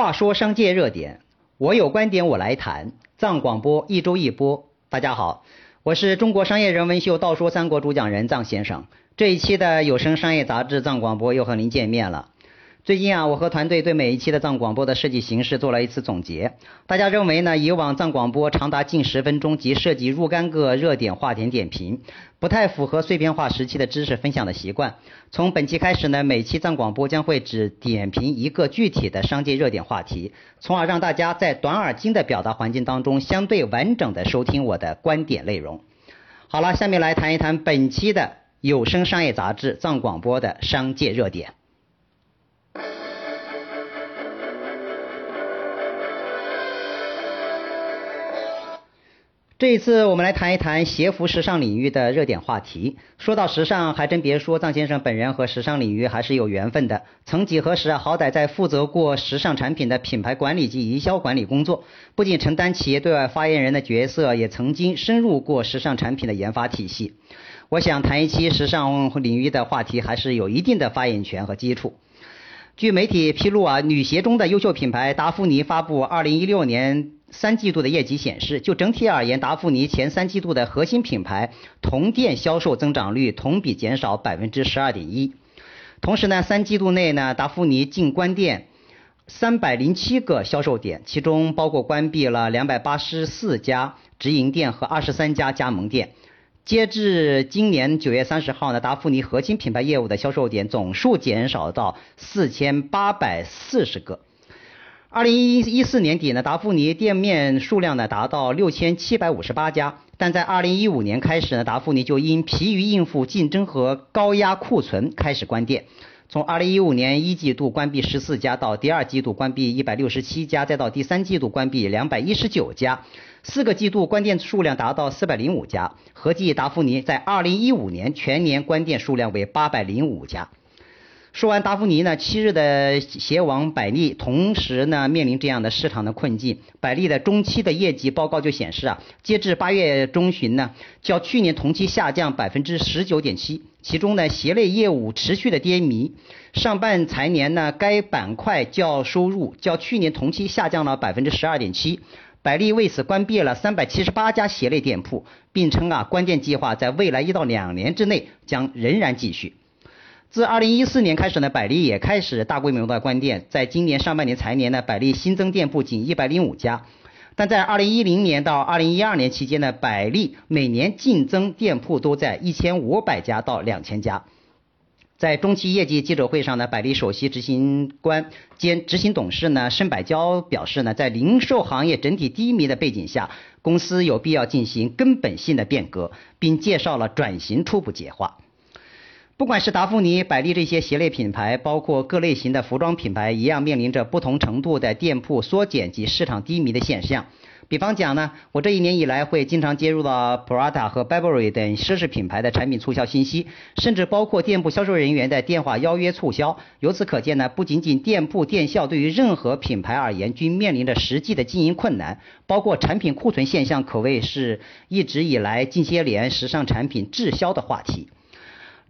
话说商界热点，我有观点我来谈。藏广播一周一播，大家好，我是中国商业人文秀《道说三国》主讲人藏先生。这一期的有声商业杂志藏广播又和您见面了。最近啊，我和团队对每一期的藏广播的设计形式做了一次总结。大家认为呢，以往藏广播长达近十分钟及涉及若干个热点话题点评，不太符合碎片化时期的知识分享的习惯。从本期开始呢，每期藏广播将会只点评一个具体的商界热点话题，从而让大家在短耳精的表达环境当中相对完整的收听我的观点内容。好了，下面来谈一谈本期的有声商业杂志藏广播的商界热点。这一次我们来谈一谈鞋服时尚领域的热点话题。说到时尚，还真别说，藏先生本人和时尚领域还是有缘分的。曾几何时啊，好歹在负责过时尚产品的品牌管理及营销管理工作，不仅承担企业对外发言人的角色，也曾经深入过时尚产品的研发体系。我想谈一期时尚领域的话题，还是有一定的发言权和基础。据媒体披露啊，女鞋中的优秀品牌达芙妮发布二零一六年。三季度的业绩显示，就整体而言，达芙妮前三季度的核心品牌同店销售增长率同比减少百分之十二点一。同时呢，三季度内呢，达芙妮净关店三百零七个销售点，其中包括关闭了两百八十四家直营店和二十三家加盟店。截至今年九月三十号呢，达芙妮核心品牌业务的销售点总数减少到四千八百四十个。二零一一四年底呢，达芙妮店面数量呢达到六千七百五十八家，但在二零一五年开始呢，达芙妮就因疲于应付竞争和高压库存开始关店。从二零一五年一季度关闭十四家，到第二季度关闭一百六十七家，再到第三季度关闭两百一十九家，四个季度关店数量达到四百零五家，合计达芙妮在二零一五年全年关店数量为八百零五家。说完达芙妮呢，七日的鞋王百丽同时呢面临这样的市场的困境。百丽的中期的业绩报告就显示啊，截至八月中旬呢，较去年同期下降百分之十九点七。其中呢，鞋类业务持续的低迷。上半财年呢，该板块较收入较去年同期下降了百分之十二点七。百丽为此关闭了三百七十八家鞋类店铺，并称啊，关店计划在未来一到两年之内将仍然继续。自二零一四年开始呢，百丽也开始大规模的关店。在今年上半年财年呢，百丽新增店铺仅一百零五家。但在二零一零年到二零一二年期间呢，百丽每年净增店铺都在一千五百家到两千家。在中期业绩记者会上呢，百丽首席执行官兼执行董事呢申百娇表示呢，在零售行业整体低迷的背景下，公司有必要进行根本性的变革，并介绍了转型初步计划。不管是达芙妮、百丽这些鞋类品牌，包括各类型的服装品牌，一样面临着不同程度的店铺缩减及市场低迷的现象。比方讲呢，我这一年以来会经常接入到 Prada 和 Burberry 等奢侈品牌的产品促销信息，甚至包括店铺销售人员的电话邀约促销。由此可见呢，不仅仅店铺店销对于任何品牌而言均面临着实际的经营困难，包括产品库存现象，可谓是一直以来近些年时尚产品滞销的话题。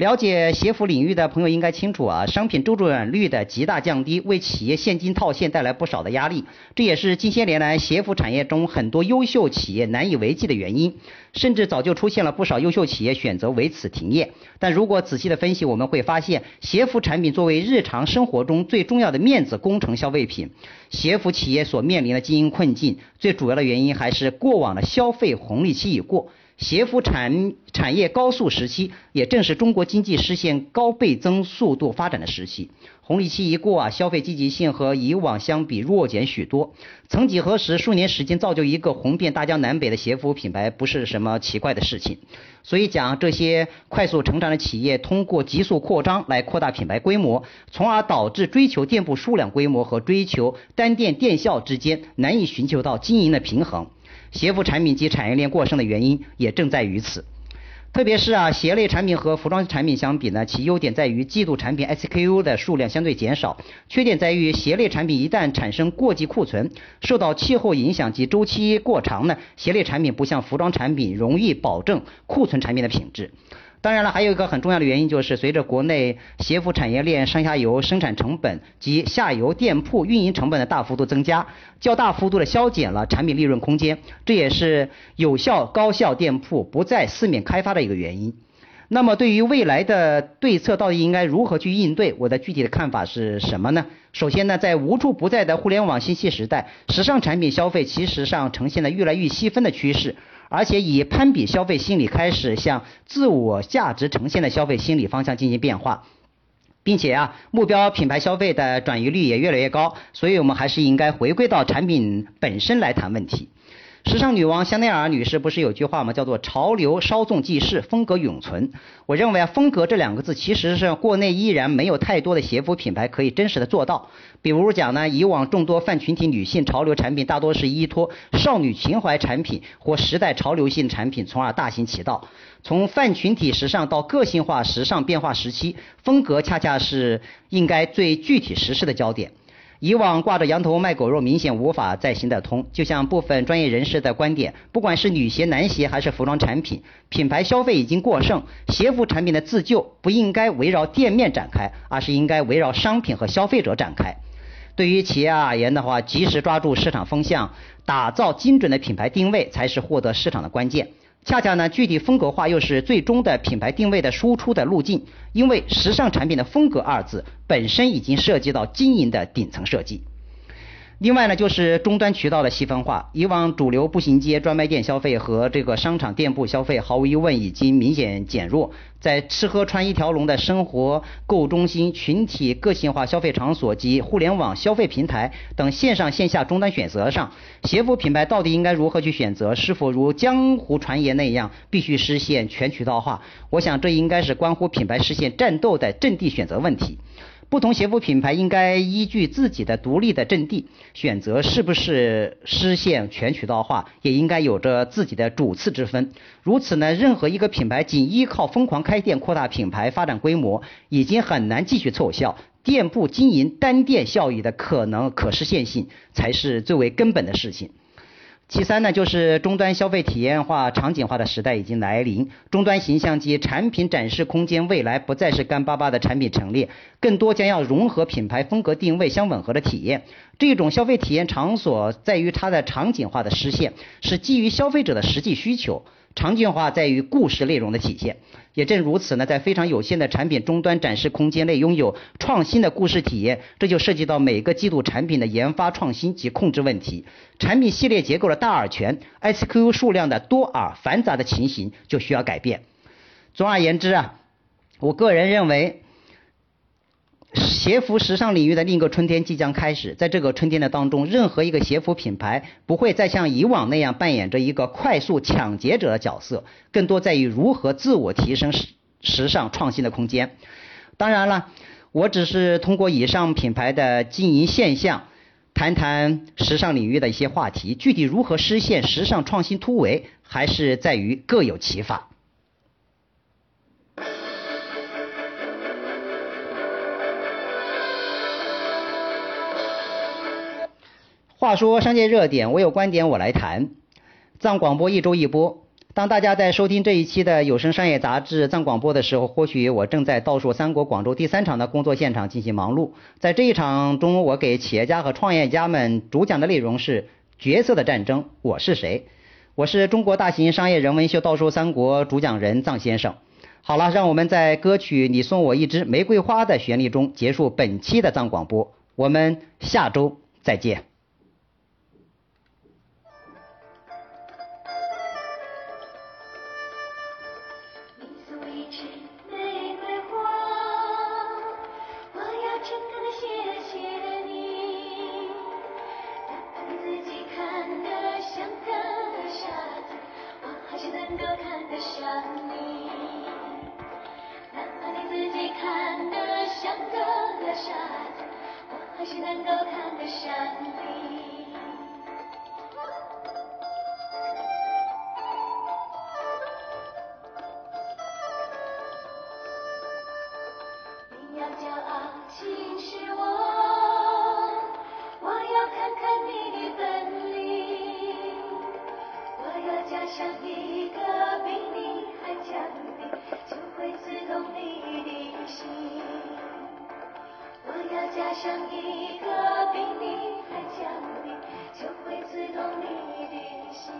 了解鞋服领域的朋友应该清楚啊，商品周转率的极大降低，为企业现金套现带来不少的压力，这也是近些年来鞋服产业中很多优秀企业难以为继的原因，甚至早就出现了不少优秀企业选择为此停业。但如果仔细的分析，我们会发现，鞋服产品作为日常生活中最重要的面子工程消费品，鞋服企业所面临的经营困境，最主要的原因还是过往的消费红利期已过。鞋服产产业高速时期，也正是中国经济实现高倍增速度发展的时期。红利期一过啊，消费积极性和以往相比弱减许多。曾几何时，数年时间造就一个红遍大江南北的鞋服品牌，不是什么奇怪的事情。所以讲，这些快速成长的企业，通过急速扩张来扩大品牌规模，从而导致追求店铺数量规模和追求单店店效之间难以寻求到经营的平衡。鞋服产品及产业链过剩的原因也正在于此，特别是啊，鞋类产品和服装产品相比呢，其优点在于季度产品 SKU 的数量相对减少，缺点在于鞋类产品一旦产生过季库存，受到气候影响及周期过长呢，鞋类产品不像服装产品容易保证库存产品的品质。当然了，还有一个很重要的原因就是，随着国内鞋服产业链上下游生产成本及下游店铺运营成本的大幅度增加，较大幅度的削减了产品利润空间，这也是有效高效店铺不再四面开发的一个原因。那么，对于未来的对策，到底应该如何去应对？我的具体的看法是什么呢？首先呢，在无处不在的互联网信息时代，时尚产品消费其实上呈现了越来越细分的趋势。而且以攀比消费心理开始向自我价值呈现的消费心理方向进行变化，并且啊，目标品牌消费的转移率也越来越高，所以我们还是应该回归到产品本身来谈问题。时尚女王香奈儿女士不是有句话吗？叫做“潮流稍纵即逝，风格永存”。我认为啊，风格这两个字其实是国内依然没有太多的鞋服品牌可以真实的做到。比如讲呢，以往众多泛群体女性潮流产品大多是依托少女情怀产品或时代潮流性产品，从而大行其道。从泛群体时尚到个性化时尚变化时期，风格恰恰是应该最具体实施的焦点。以往挂着羊头卖狗肉，明显无法再行得通。就像部分专业人士的观点，不管是女鞋、男鞋还是服装产品，品牌消费已经过剩，鞋服产品的自救不应该围绕店面展开，而是应该围绕商品和消费者展开。对于企业而言的话，及时抓住市场风向，打造精准的品牌定位，才是获得市场的关键。恰恰呢，具体风格化又是最终的品牌定位的输出的路径，因为时尚产品的风格二字本身已经涉及到经营的顶层设计。另外呢，就是终端渠道的细分化。以往主流步行街专卖店消费和这个商场店铺消费，毫无疑问已经明显减弱。在吃喝穿一条龙的生活购物中心、群体个性化消费场所及互联网消费平台等线上线下终端选择上，鞋服品牌到底应该如何去选择？是否如江湖传言那样，必须实现全渠道化？我想这应该是关乎品牌实现战斗的阵地选择问题。不同鞋服品牌应该依据自己的独立的阵地，选择是不是实现全渠道化，也应该有着自己的主次之分。如此呢，任何一个品牌仅依靠疯狂开店扩大品牌发展规模，已经很难继续凑效。店铺经营单店效益的可能可实现性，才是最为根本的事情。其三呢，就是终端消费体验化、场景化的时代已经来临，终端形象及产品展示空间未来不再是干巴巴的产品陈列，更多将要融合品牌风格定位相吻合的体验。这种消费体验场所在于它的场景化的实现，是基于消费者的实际需求。场景化在于故事内容的体现，也正如此呢，在非常有限的产品终端展示空间内拥有创新的故事体验，这就涉及到每个季度产品的研发创新及控制问题，产品系列结构的大而全，SKU 数量的多而繁杂的情形就需要改变。总而言之啊，我个人认为。鞋服时尚领域的另一个春天即将开始，在这个春天的当中，任何一个鞋服品牌不会再像以往那样扮演着一个快速抢劫者的角色，更多在于如何自我提升时时尚创新的空间。当然了，我只是通过以上品牌的经营现象，谈谈时尚领域的一些话题，具体如何实现时尚创新突围，还是在于各有其法。话说商界热点，我有观点我来谈。藏广播一周一播。当大家在收听这一期的有声商业杂志藏广播的时候，或许我正在倒数三国广州第三场的工作现场进行忙碌。在这一场中，我给企业家和创业家们主讲的内容是角色的战争。我是谁？我是中国大型商业人文秀倒数三国主讲人藏先生。好了，让我们在歌曲《你送我一支玫瑰花》的旋律中结束本期的藏广播。我们下周再见。是玫瑰花我要诚恳的谢谢你哪怕你自己看的像个傻子我还是能够看得上你。哪怕你自己看的像个傻子我还是能够看加上一个比你还强的就会刺痛你的心我要加上一个比你还强的就会刺痛你的心